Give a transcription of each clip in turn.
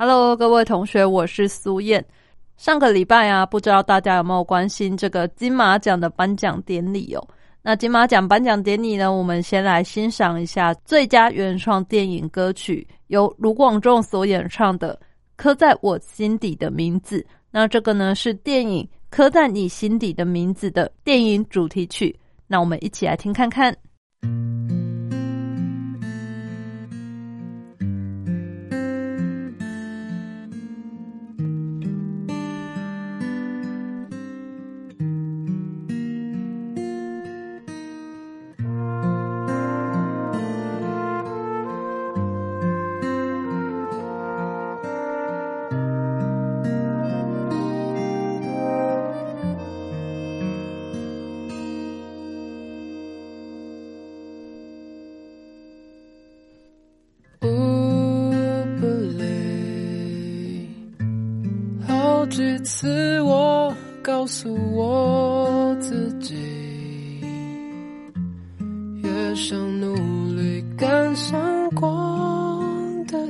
？Hello，各位同学，我是苏燕。上个礼拜啊，不知道大家有没有关心这个金马奖的颁奖典礼哦？那金马奖颁奖典礼呢，我们先来欣赏一下最佳原创电影歌曲，由卢广仲所演唱的《刻在我心底的名字》。那这个呢，是电影《刻在你心底的名字》的电影主题曲。那我们一起来听看看。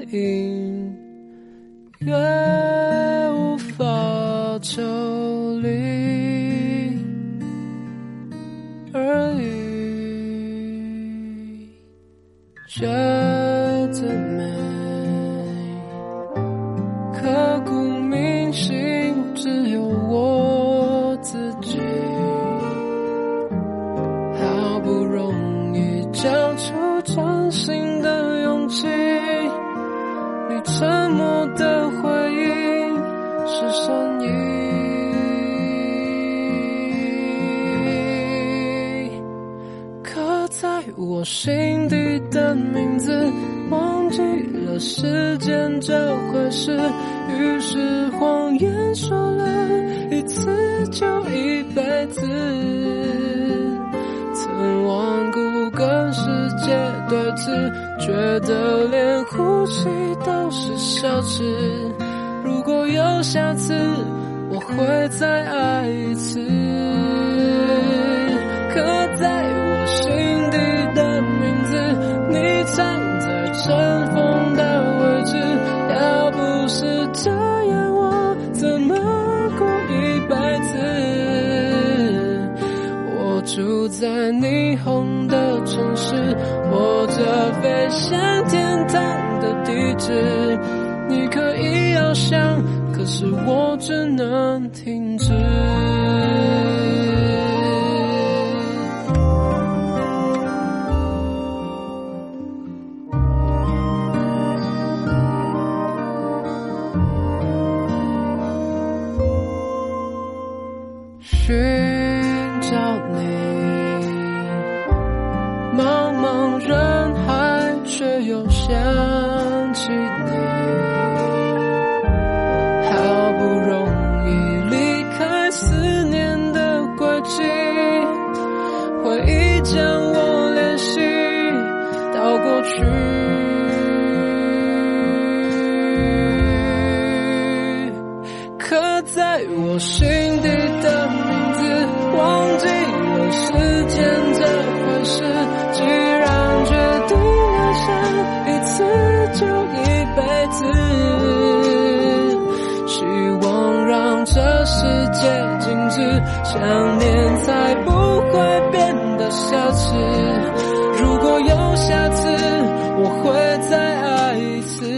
音乐时间这回事于是谎言说了一次就一辈子曾顽固跟世界对峙觉得连呼吸都是奢侈。如果有下次我会再爱一次。这飞向天堂的地址你可以翱翔可是我只能停想起你，好不容易离开思念的轨迹，回忆将我联系。到过去。刻在我心。就一辈子希望让这世界静止想念才不会变得奢侈。如果有下次我会再爱一次。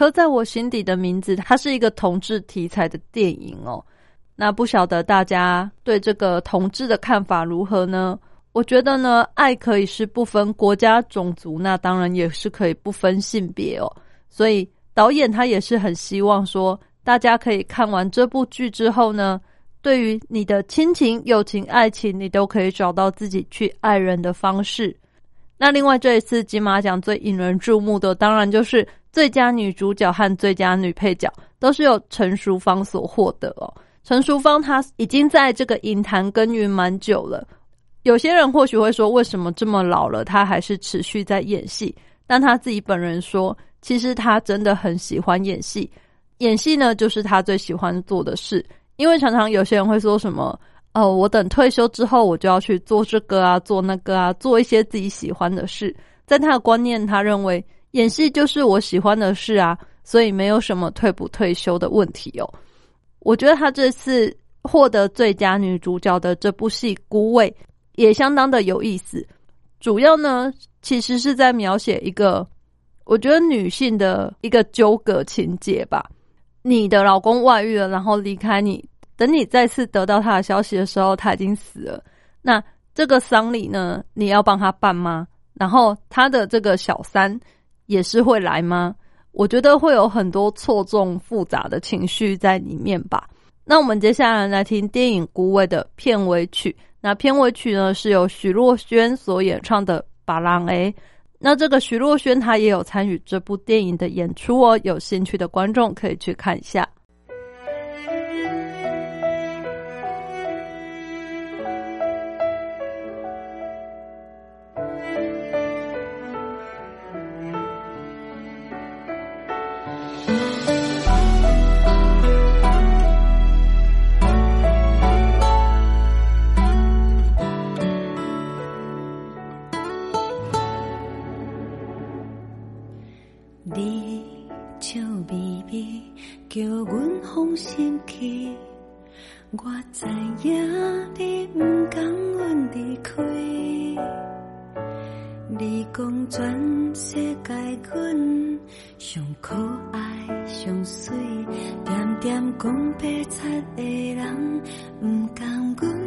刻在我心底的名字，它是一个同志题材的电影哦。那不晓得大家对这个同志的看法如何呢？我觉得呢，爱可以是不分国家种族，那当然也是可以不分性别哦。所以导演他也是很希望说，大家可以看完这部剧之后呢，对于你的亲情、友情、爱情，你都可以找到自己去爱人的方式。那另外这一次金马奖最引人注目的，当然就是最佳女主角和最佳女配角都是由陈淑芳所获得哦。陈淑芳她已经在这个影坛耕耘蛮久了，有些人或许会说，为什么这么老了，她还是持续在演戏？但她自己本人说，其实她真的很喜欢演戏，演戏呢就是她最喜欢做的事。因为常常有些人会说什么。哦，我等退休之后，我就要去做这个啊，做那个啊，做一些自己喜欢的事。在他的观念，他认为演戏就是我喜欢的事啊，所以没有什么退不退休的问题哦。我觉得她这次获得最佳女主角的这部戏《孤味》也相当的有意思。主要呢，其实是在描写一个我觉得女性的一个纠葛情节吧。你的老公外遇了，然后离开你。等你再次得到他的消息的时候，他已经死了。那这个丧礼呢，你要帮他办吗？然后他的这个小三也是会来吗？我觉得会有很多错综复杂的情绪在里面吧。那我们接下来来听电影《孤味》的片尾曲。那片尾曲呢，是由徐若瑄所演唱的《巴郎 A》。那这个徐若瑄她也有参与这部电影的演出哦。有兴趣的观众可以去看一下。叫阮放心去，我知影你不甘阮离开。你讲全世界，阮上可爱、上美，惦讲白贼的人，甘阮。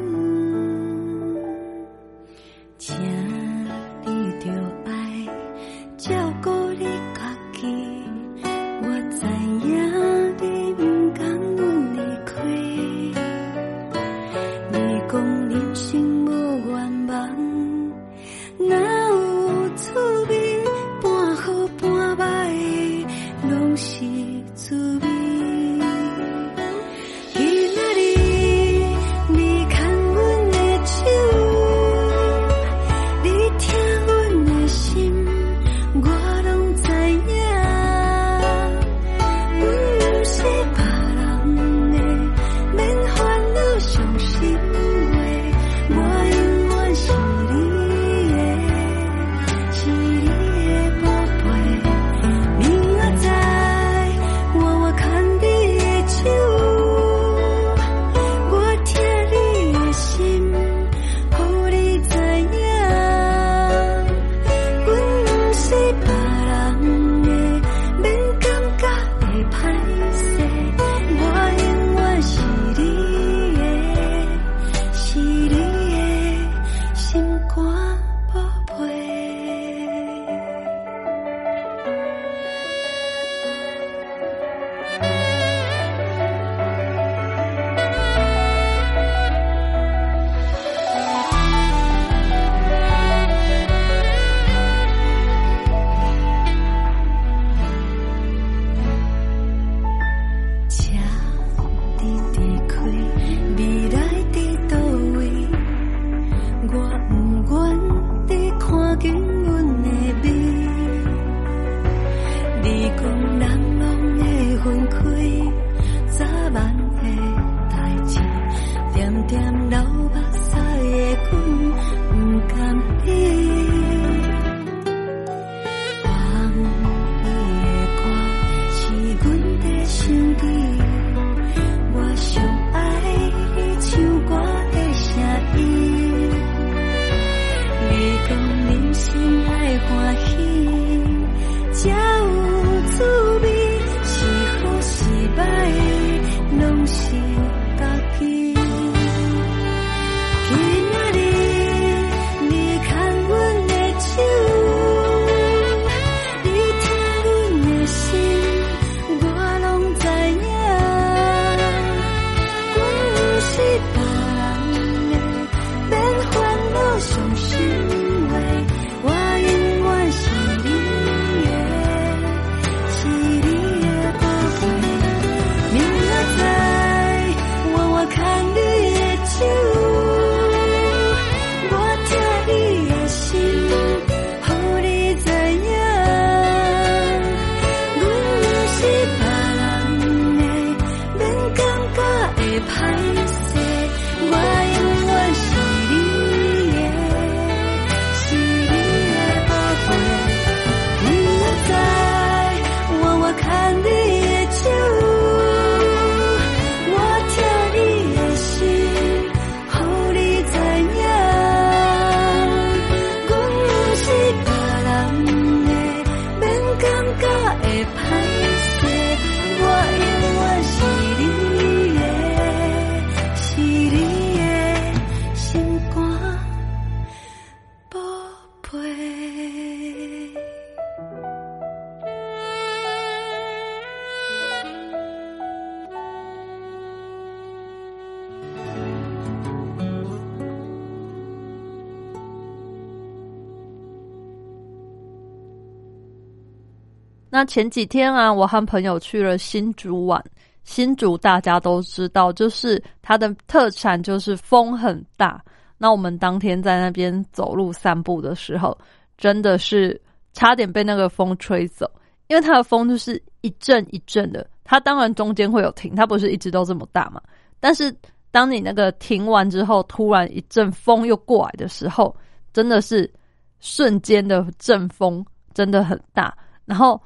前几天啊，我和朋友去了新竹玩。新竹大家都知道，就是它的特产就是风很大。那我们当天在那边走路散步的时候，真的是差点被那个风吹走，因为它的风就是一阵一阵的。它当然中间会有停，它不是一直都这么大嘛。但是当你那个停完之后，突然一阵风又过来的时候，真的是瞬间的阵风，真的很大。然后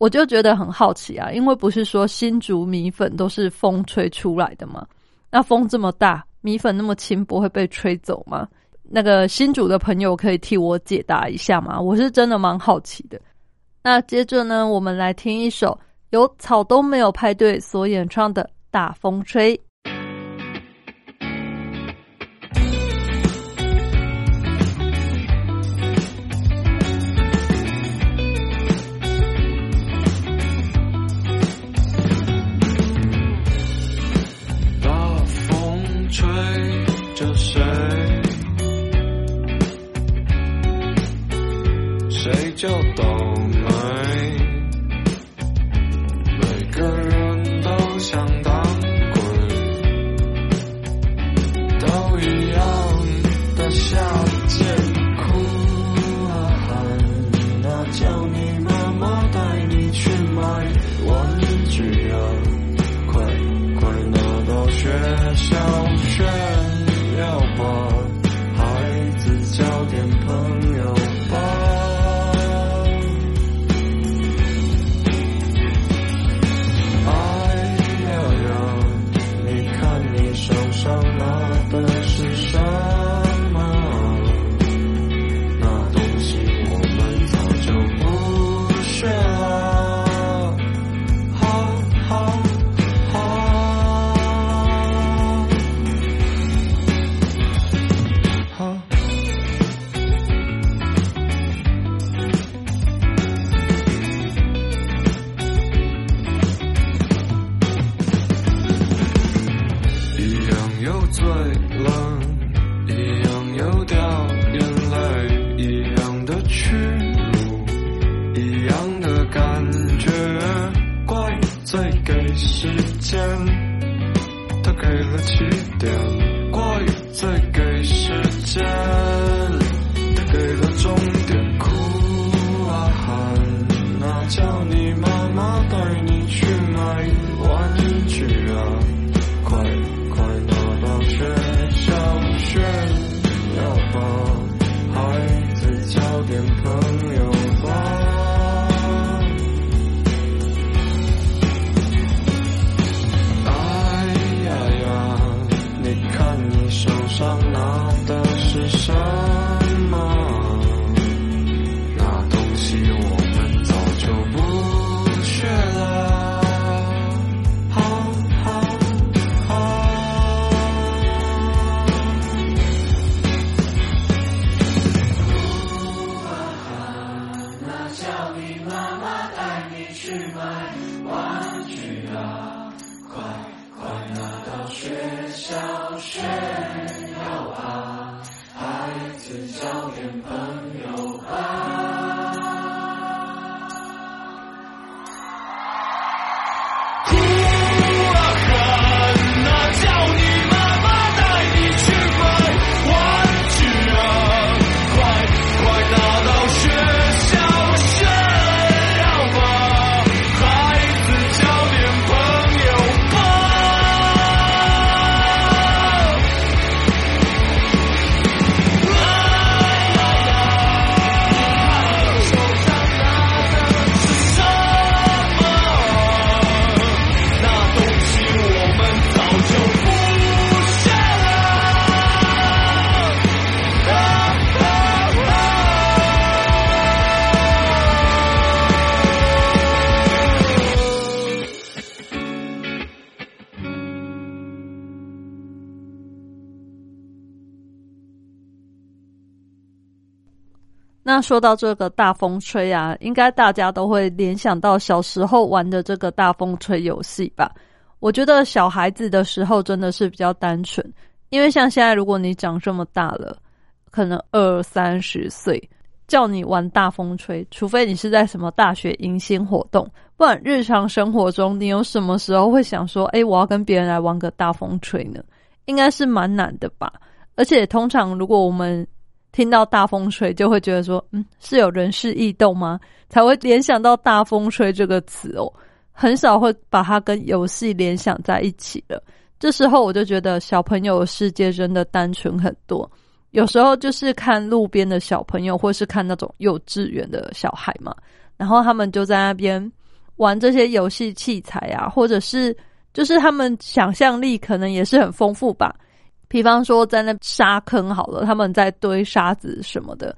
我就觉得很好奇啊，因为不是说新竹米粉都是风吹出来的吗？那风这么大，米粉那么轻，不会被吹走吗？那个新竹的朋友可以替我解答一下吗？我是真的蛮好奇的。那接着呢，我们来听一首由草东没有派对所演唱的《大风吹》。就懂。一样的感觉，怪罪给时间，他给了起点。那说到这个大风吹啊，应该大家都会联想到小时候玩的这个大风吹游戏吧？我觉得小孩子的时候真的是比较单纯，因为像现在如果你长这么大了，可能二三十岁，叫你玩大风吹，除非你是在什么大学迎新活动，不然日常生活中你有什么时候会想说，哎，我要跟别人来玩个大风吹呢？应该是蛮难的吧？而且通常如果我们听到大风吹，就会觉得说，嗯，是有人事异动吗？才会联想到大风吹这个词哦，很少会把它跟游戏联想在一起了。这时候我就觉得小朋友的世界真的单纯很多。有时候就是看路边的小朋友，或是看那种幼稚园的小孩嘛，然后他们就在那边玩这些游戏器材啊，或者是就是他们想象力可能也是很丰富吧。比方说，在那沙坑好了，他们在堆沙子什么的，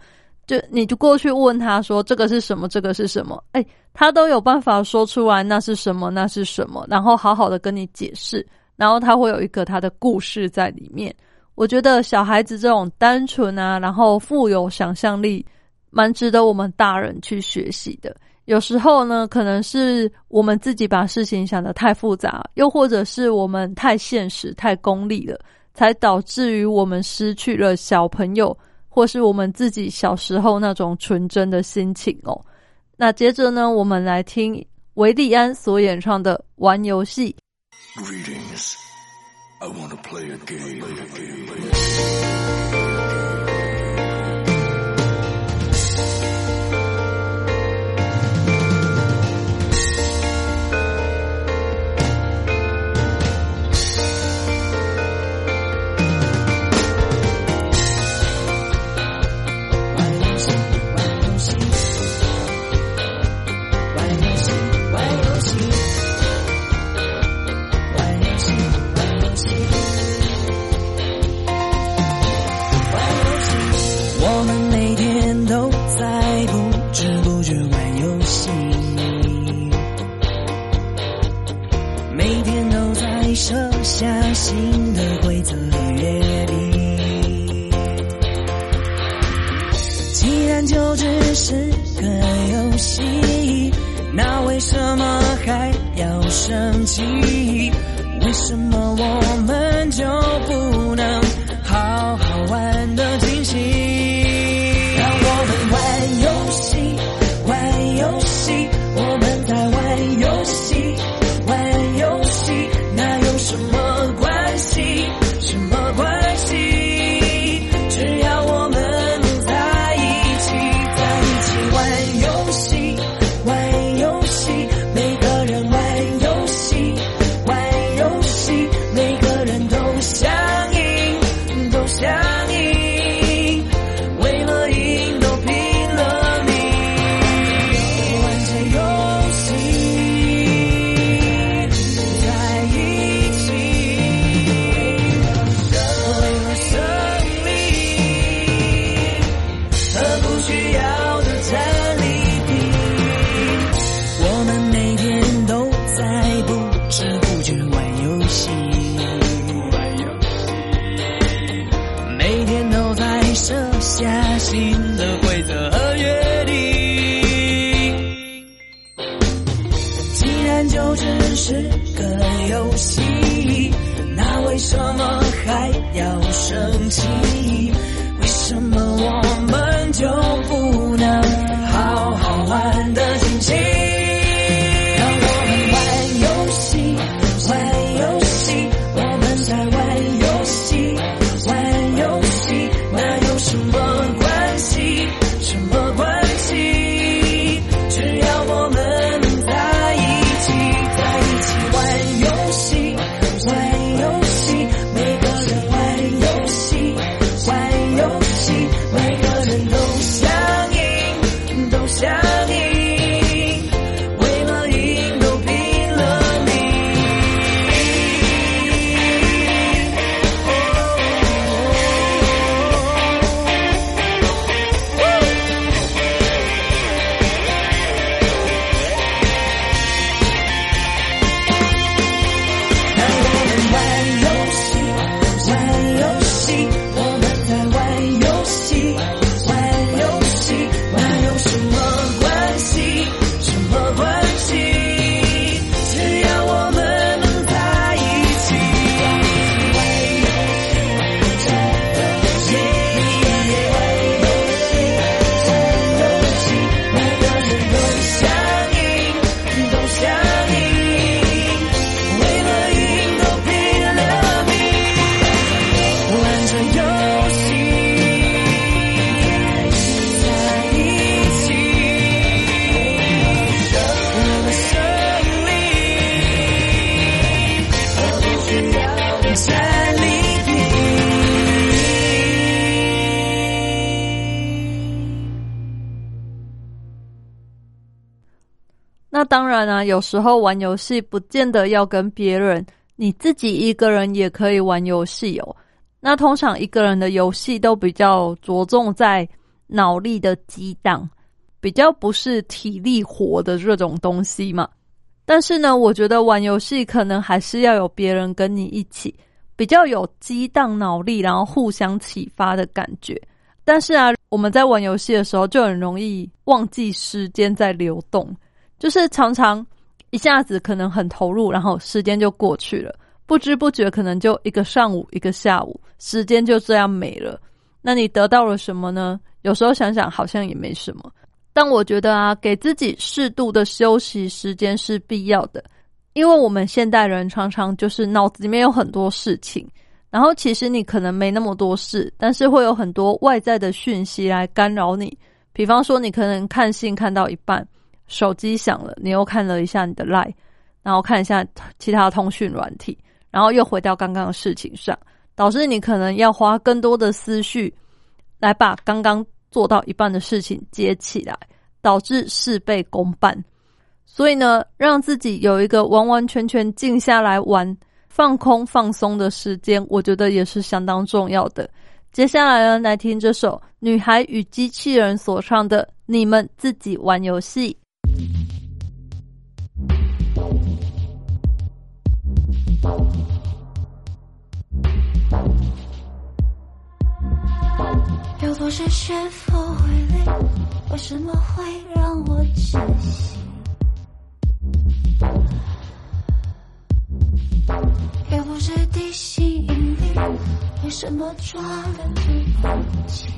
就你就过去问他说：“这个是什么？这个是什么？”哎，他都有办法说出来那是什么，那是什么，然后好好的跟你解释，然后他会有一个他的故事在里面。我觉得小孩子这种单纯啊，然后富有想象力，蛮值得我们大人去学习的。有时候呢，可能是我们自己把事情想得太复杂，又或者是我们太现实、太功利了。才导致于我们失去了小朋友，或是我们自己小时候那种纯真的心情哦。那接着呢，我们来听维利安所演唱的《玩游戏》。为什么还要生气？下心的那当然啊，有时候玩游戏不见得要跟别人，你自己一个人也可以玩游戏哦。那通常一个人的游戏都比较着重在脑力的激荡，比较不是体力活的这种东西嘛。但是呢，我觉得玩游戏可能还是要有别人跟你一起，比较有激荡脑力，然后互相启发的感觉。但是啊，我们在玩游戏的时候就很容易忘记时间在流动。就是常常一下子可能很投入，然后时间就过去了，不知不觉可能就一个上午、一个下午，时间就这样没了。那你得到了什么呢？有时候想想好像也没什么。但我觉得啊，给自己适度的休息时间是必要的，因为我们现代人常常就是脑子里面有很多事情，然后其实你可能没那么多事，但是会有很多外在的讯息来干扰你。比方说，你可能看信看到一半。手机响了，你又看了一下你的 line，然后看一下其他通讯软体，然后又回到刚刚的事情上，导致你可能要花更多的思绪来把刚刚做到一半的事情接起来，导致事倍功半。所以呢，让自己有一个完完全全静下来玩、放空、放松的时间，我觉得也是相当重要的。接下来呢，来听这首女孩与机器人所唱的《你们自己玩游戏》。有多少学佛会累？为什么会让我窒息？也不是地心引力？为什么抓了就不起？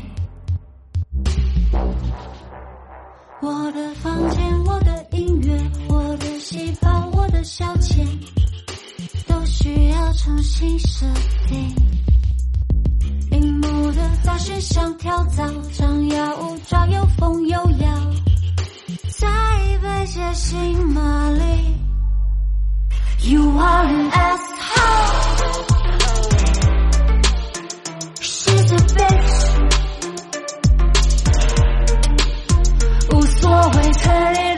我的房间，我的音乐，我的细胞，我的消遣，需要重新设定。荧幕的造型像跳蚤，张牙舞爪，又疯又摇，在被写信码里。You are an asshole. She's a bitch. 无所谓可怜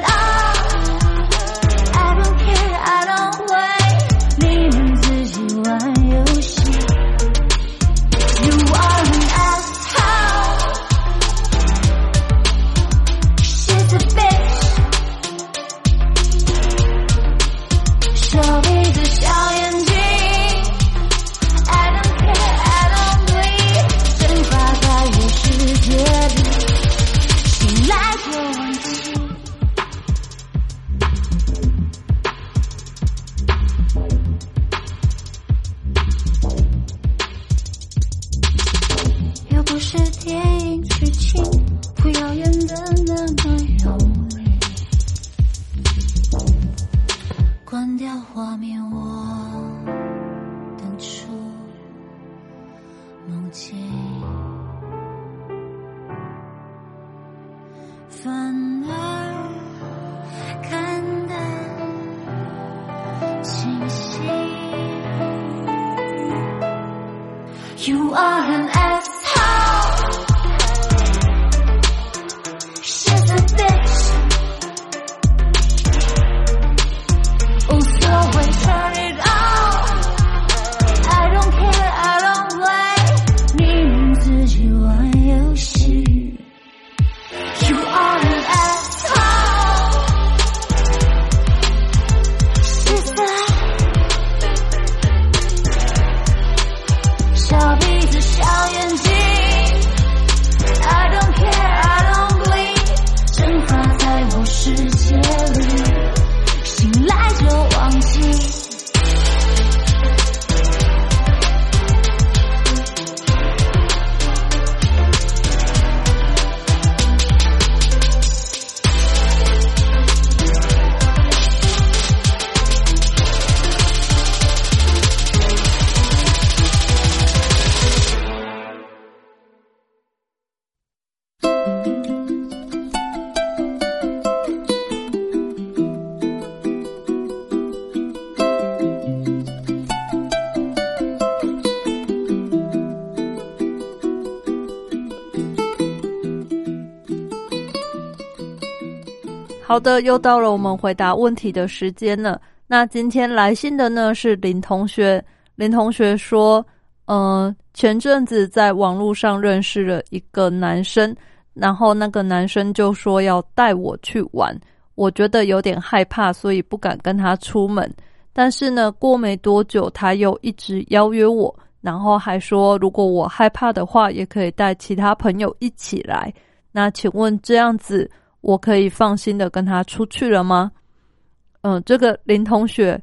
好的，又到了我们回答问题的时间了。那今天来信的呢是林同学，林同学说，呃，前阵子在网络上认识了一个男生，然后那个男生就说要带我去玩，我觉得有点害怕，所以不敢跟他出门。但是呢，过没多久他又一直邀约我，然后还说如果我害怕的话，也可以带其他朋友一起来。那请问这样子？我可以放心的跟他出去了吗？嗯，这个林同学，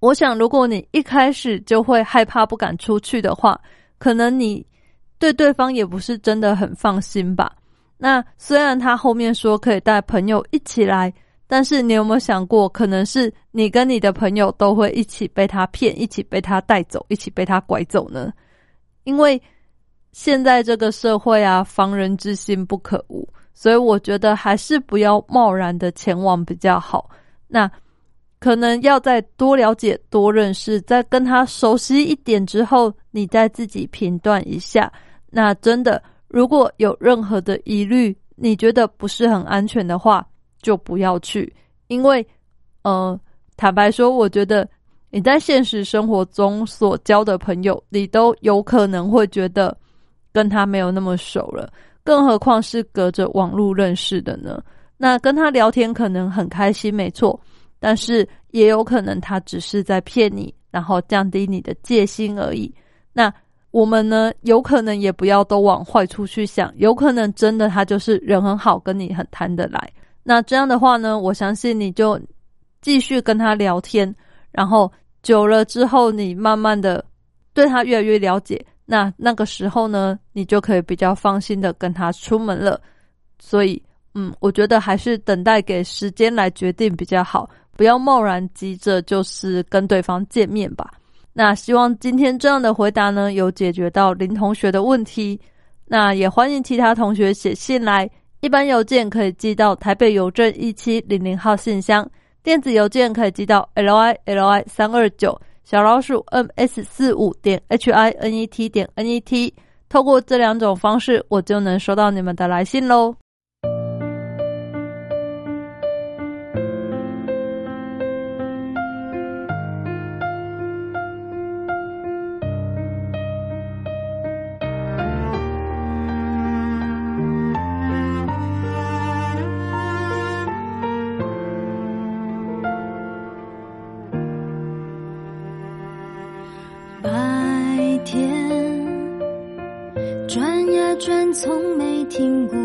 我想如果你一开始就会害怕不敢出去的话，可能你对对方也不是真的很放心吧。那虽然他后面说可以带朋友一起来，但是你有没有想过，可能是你跟你的朋友都会一起被他骗，一起被他带走，一起被他拐走呢？因为现在这个社会啊，防人之心不可无。所以我觉得还是不要贸然的前往比较好。那可能要再多了解、多认识，再跟他熟悉一点之后，你再自己评断一下。那真的，如果有任何的疑虑，你觉得不是很安全的话，就不要去。因为，呃，坦白说，我觉得你在现实生活中所交的朋友，你都有可能会觉得跟他没有那么熟了。更何况是隔着网络认识的呢？那跟他聊天可能很开心，没错，但是也有可能他只是在骗你，然后降低你的戒心而已。那我们呢，有可能也不要都往坏处去想，有可能真的他就是人很好，跟你很谈得来。那这样的话呢，我相信你就继续跟他聊天，然后久了之后，你慢慢的对他越来越了解。那那个时候呢，你就可以比较放心的跟他出门了。所以，嗯，我觉得还是等待给时间来决定比较好，不要贸然急着就是跟对方见面吧。那希望今天这样的回答呢，有解决到林同学的问题。那也欢迎其他同学写信来，一般邮件可以寄到台北邮政一七零零号信箱，电子邮件可以寄到 l i l i 三二九。小老鼠 m s 四五点 h i n e t 点 n e t，透过这两种方式，我就能收到你们的来信喽。从没听过。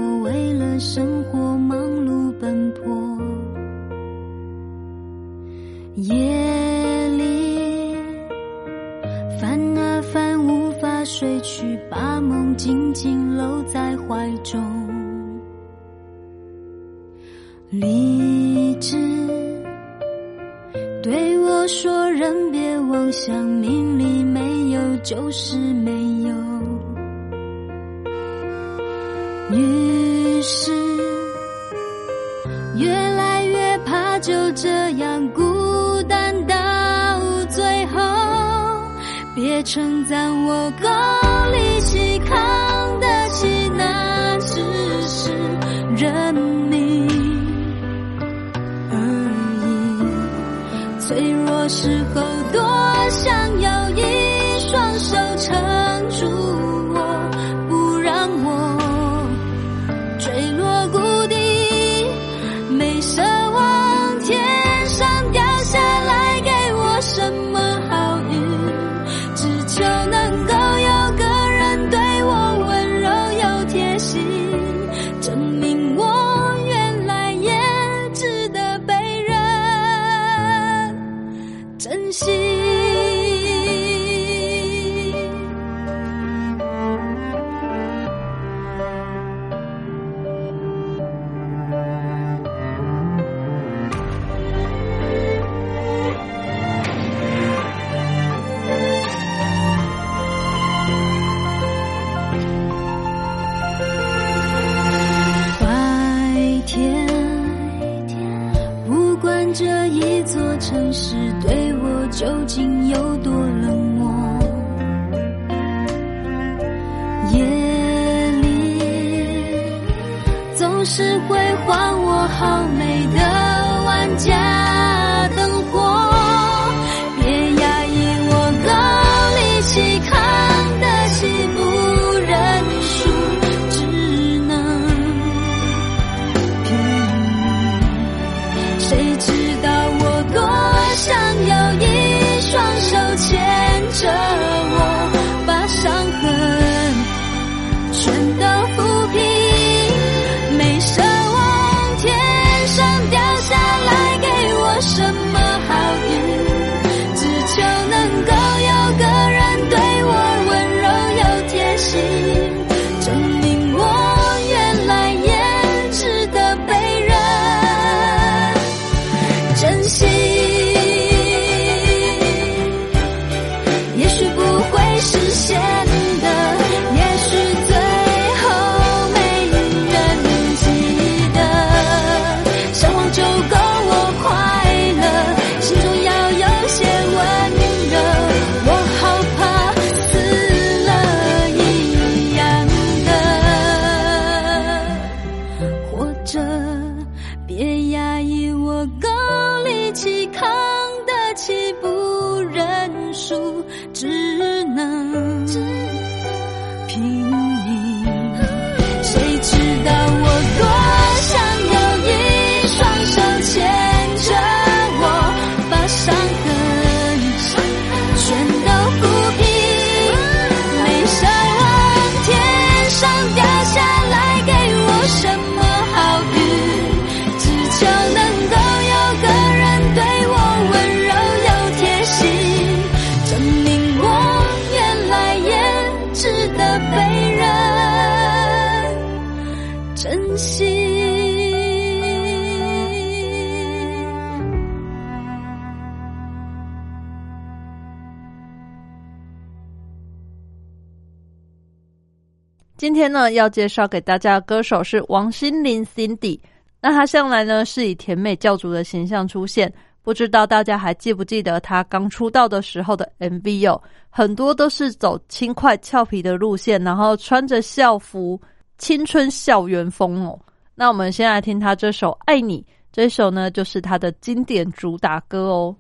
今天呢，要介绍给大家的歌手是王心凌 Cindy。那她向来呢是以甜美教主的形象出现，不知道大家还记不记得她刚出道的时候的 MV？很多都是走轻快俏皮的路线，然后穿着校服，青春校园风哦。那我们先来听她这首《爱你》，这首呢就是她的经典主打歌哦。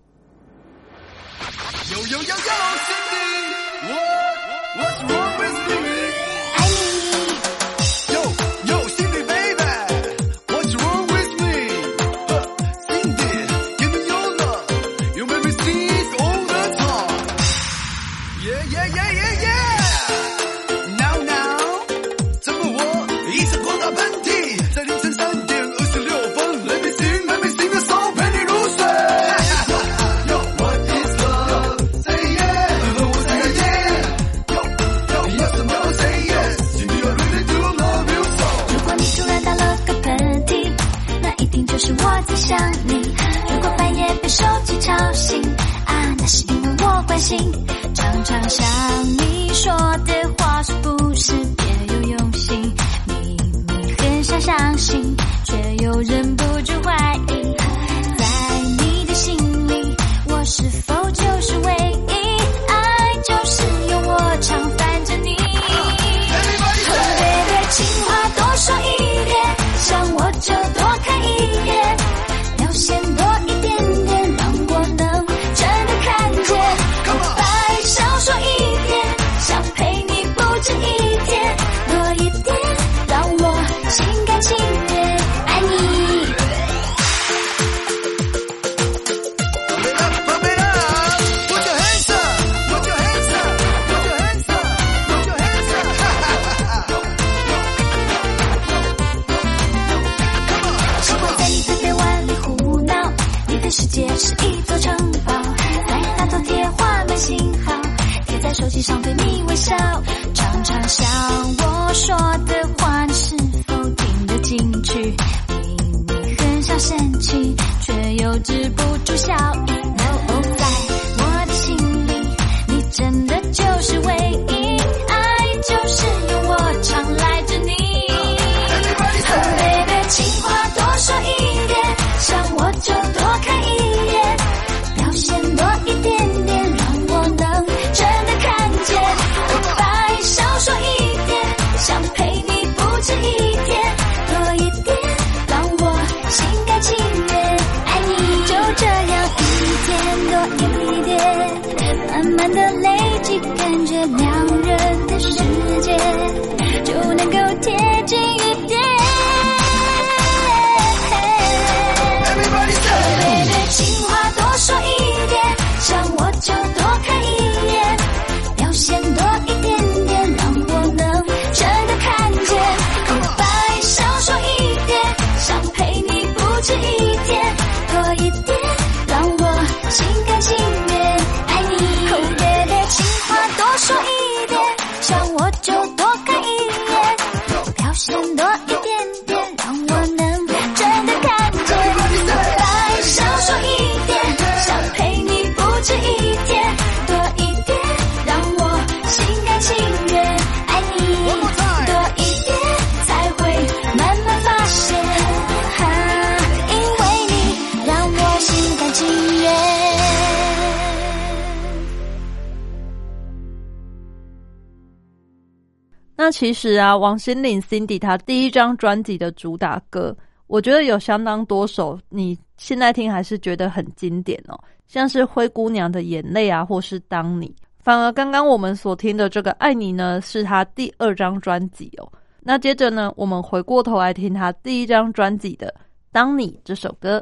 是我在想你。如果半夜被手机吵醒，啊，那是因为我关心。常常想你说的话是不是别有用心？明明很想相信，却又忍不。其实啊，王心凌 Cindy 她第一张专辑的主打歌，我觉得有相当多首，你现在听还是觉得很经典哦，像是《灰姑娘的眼泪》啊，或是《当你》。反而刚刚我们所听的这个《爱你》呢，是她第二张专辑哦。那接着呢，我们回过头来听她第一张专辑的《当你》这首歌。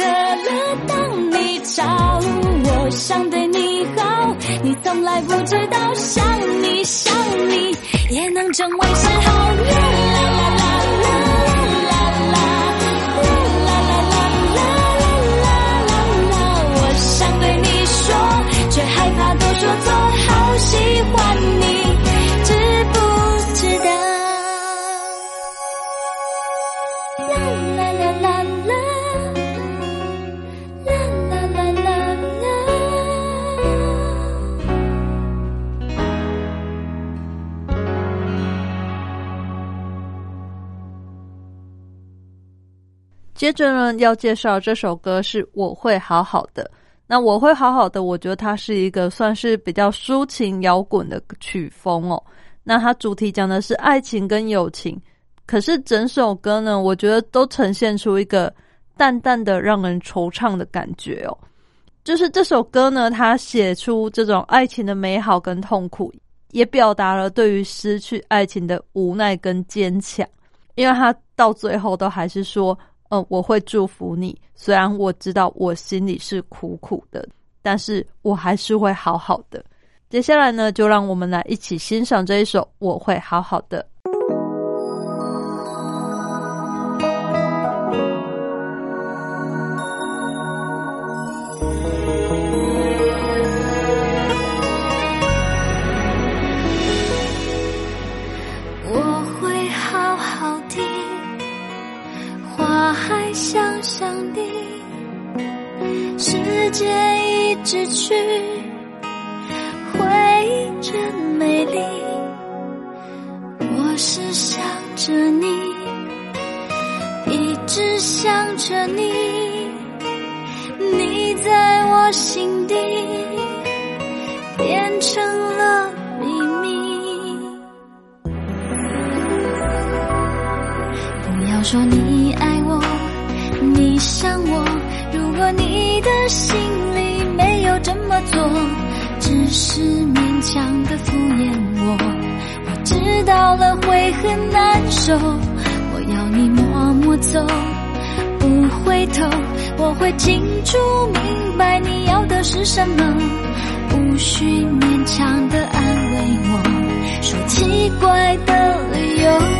可乐，当你吵，我想对你好，你从来不知道，想你想你也能成为嗜好。啦啦啦啦啦啦我想对你说，却害怕都说错，好喜欢接着呢，要介绍这首歌是《我会好好的》。那《我会好好的》，我觉得它是一个算是比较抒情摇滚的曲风哦。那它主题讲的是爱情跟友情，可是整首歌呢，我觉得都呈现出一个淡淡的让人惆怅的感觉哦。就是这首歌呢，它写出这种爱情的美好跟痛苦，也表达了对于失去爱情的无奈跟坚强。因为他到最后都还是说，嗯，我会祝福你，虽然我知道我心里是苦苦的，但是我还是会好好的。接下来呢，就让我们来一起欣赏这一首《我会好好的》。想象的世界一直去回忆着美丽，我是想着你，一直想着你，你在我心底变成了秘密。不要说你爱我。想我，如果你的心里没有这么做，只是勉强的敷衍我，我知道了会很难受。我要你默默走，不回头，我会清楚明白你要的是什么，无需勉强的安慰我，说奇怪的理由。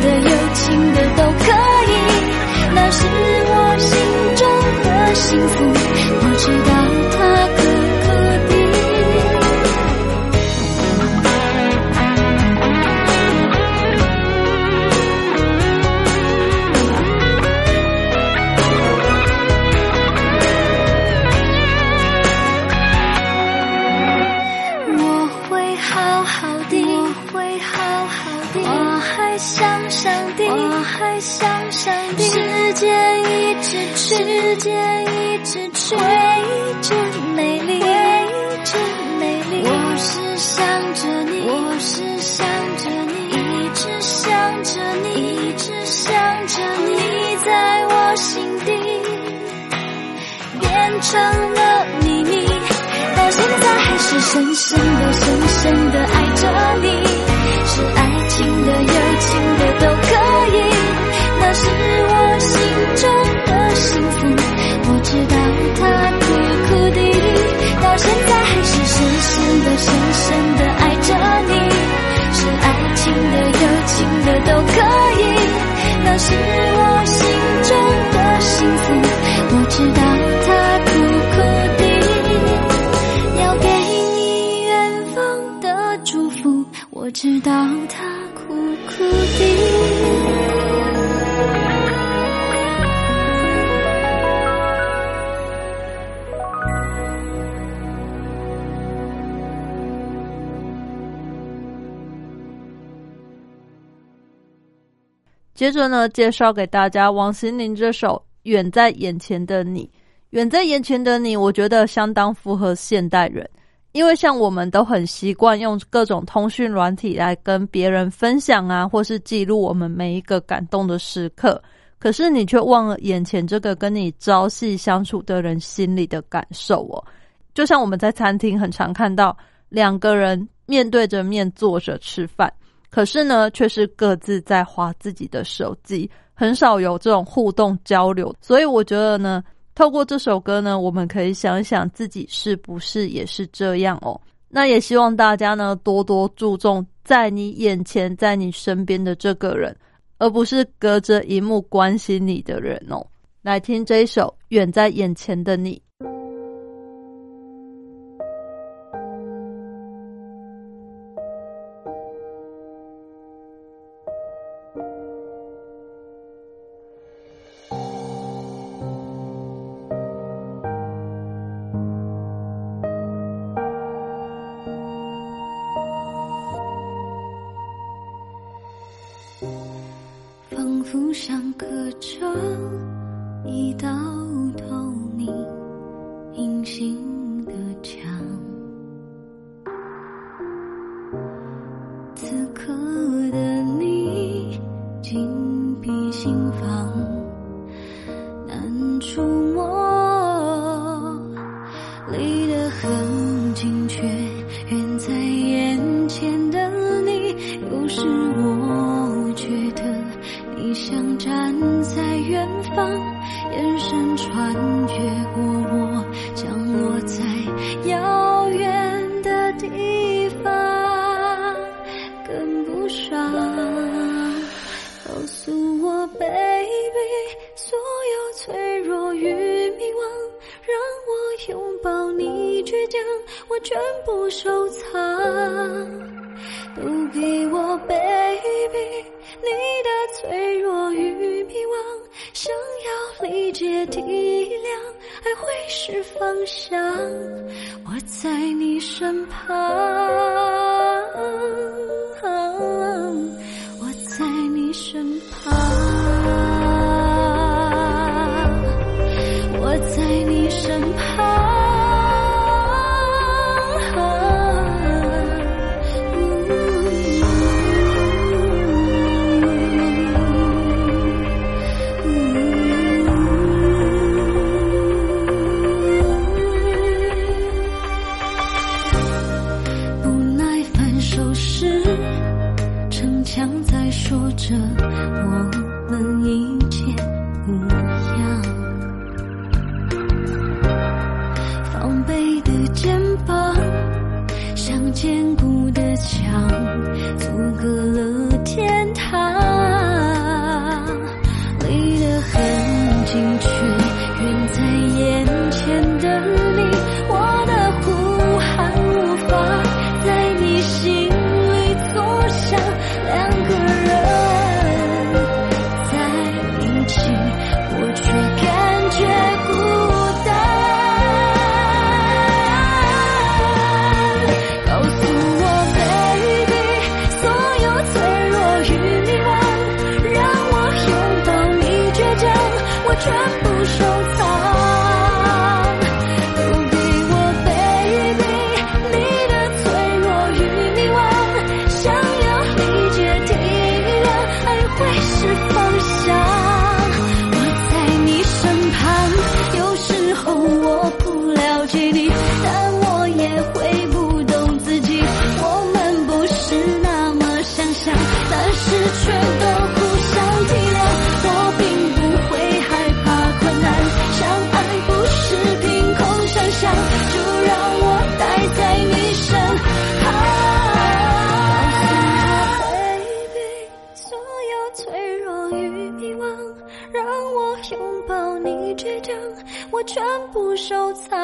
的、友情的都可以，那是我心中的幸福。间一直去，回忆真美丽，回忆真美丽。我是想着你，我是想着你，一直想着你，一直想着你，你在我心底变成了秘密。到现在还是深深的、深深的爱着你，是爱情的、友情的都可以，那是我深、深深的爱着你，是爱情的、友情的都可以，那是我心中的幸福。我知道它苦苦的。要给你远方的祝福，我知道它苦苦的。接着呢，介绍给大家王心凌这首《远在眼前的你》。远在眼前的你，我觉得相当符合现代人，因为像我们都很习惯用各种通讯软体来跟别人分享啊，或是记录我们每一个感动的时刻。可是你却忘了眼前这个跟你朝夕相处的人心里的感受哦。就像我们在餐厅很常看到两个人面对着面坐着吃饭，可是呢，却是各自在划自己的手机，很少有这种互动交流。所以我觉得呢，透过这首歌呢，我们可以想一想自己是不是也是这样哦。那也希望大家呢多多注重在你眼前、在你身边的这个人，而不是隔着荧幕关心你的人哦。来听这一首《远在眼前的你》。将，我全部收藏。都给我，baby，你的脆弱与迷惘，想要理解体谅，爱会是方向。我在你身旁，收藏。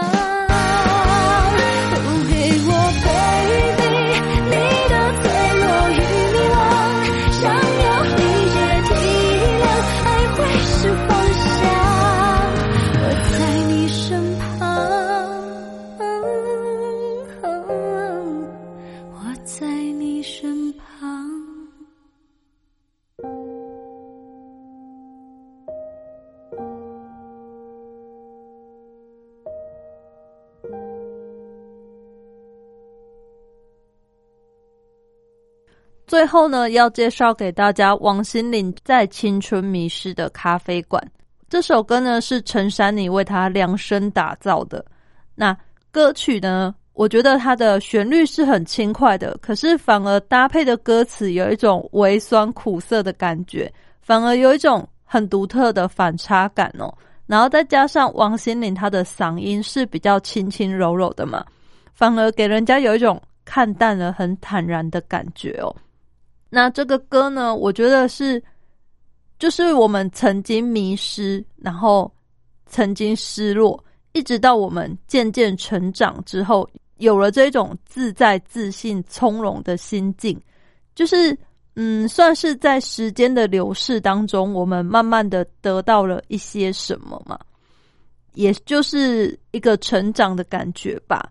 最后呢，要介绍给大家王心凌在《青春迷失》的咖啡馆。这首歌呢是陈珊妮为他量身打造的。那歌曲呢，我觉得它的旋律是很轻快的，可是反而搭配的歌词有一种微酸苦涩的感觉，反而有一种很独特的反差感哦。然后再加上王心凌她的嗓音是比较轻轻柔柔的嘛，反而给人家有一种看淡了、很坦然的感觉哦。那这个歌呢，我觉得是，就是我们曾经迷失，然后曾经失落，一直到我们渐渐成长之后，有了这种自在、自信、从容的心境，就是嗯，算是在时间的流逝当中，我们慢慢的得到了一些什么嘛，也就是一个成长的感觉吧。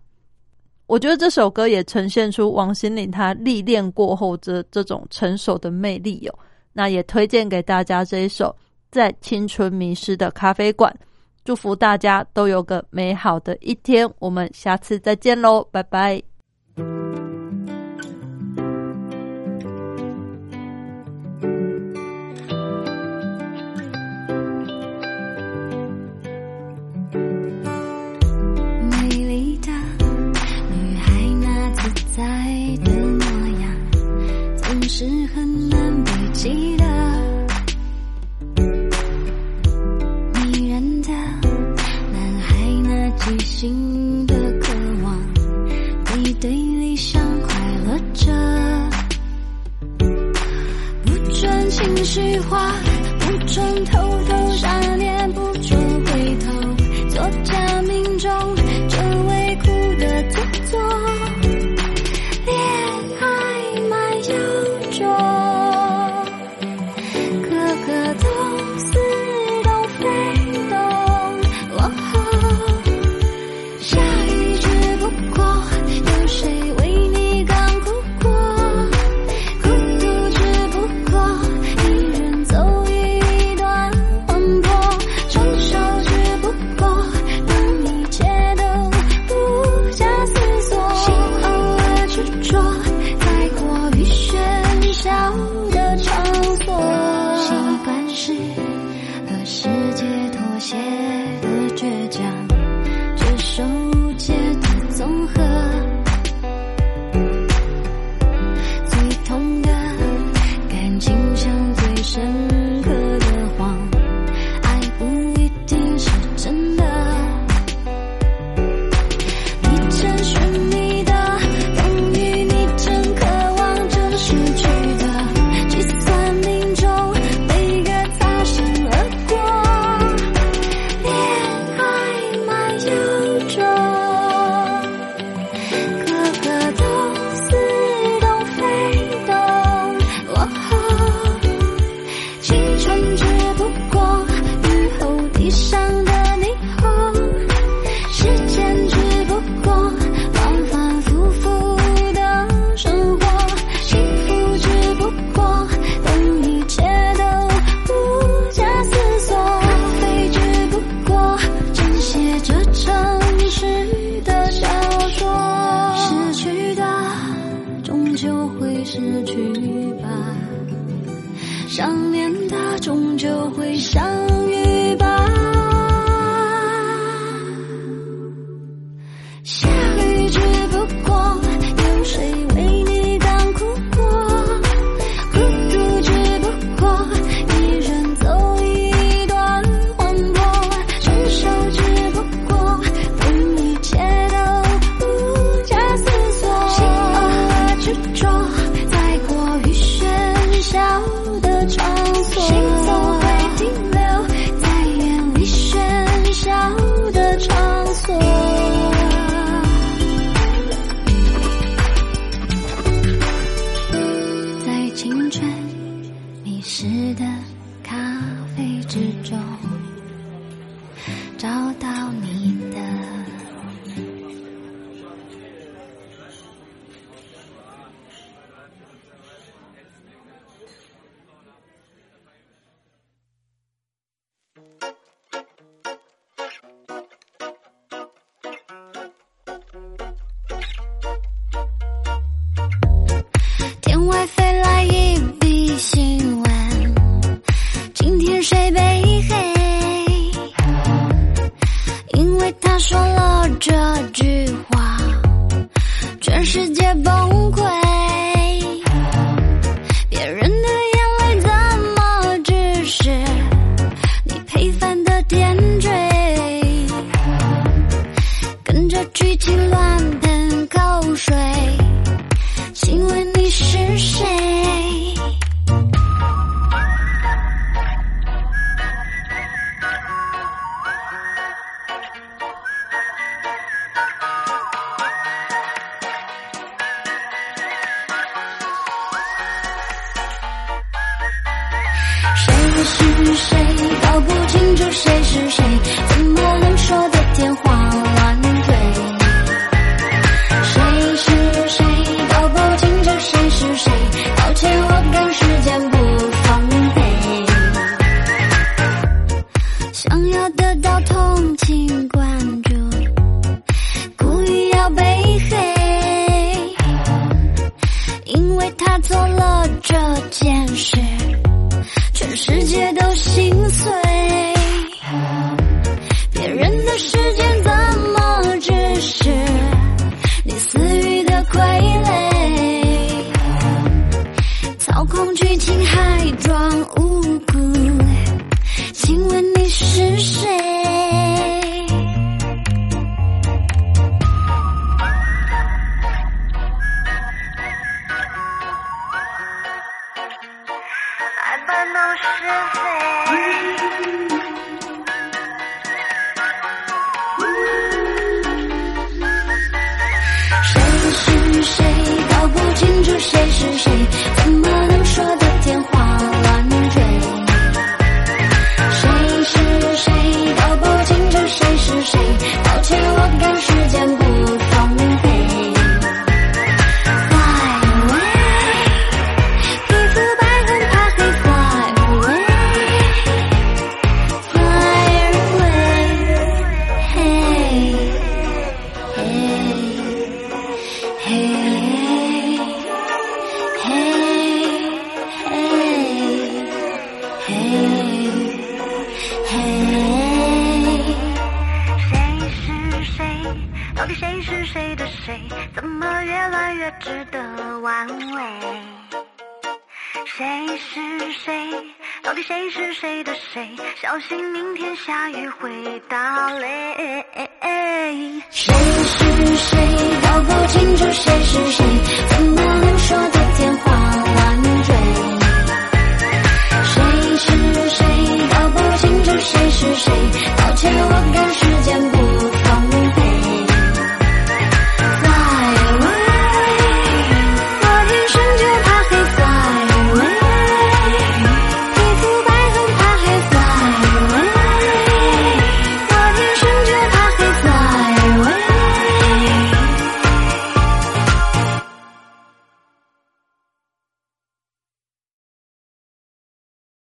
我觉得这首歌也呈现出王心凌她历练过后这这种成熟的魅力哟那也推荐给大家这一首在青春迷失的咖啡馆。祝福大家都有个美好的一天我们下次再见喽拜拜。心的渴望你对理想快乐着。不准情绪化不准偷偷想念不准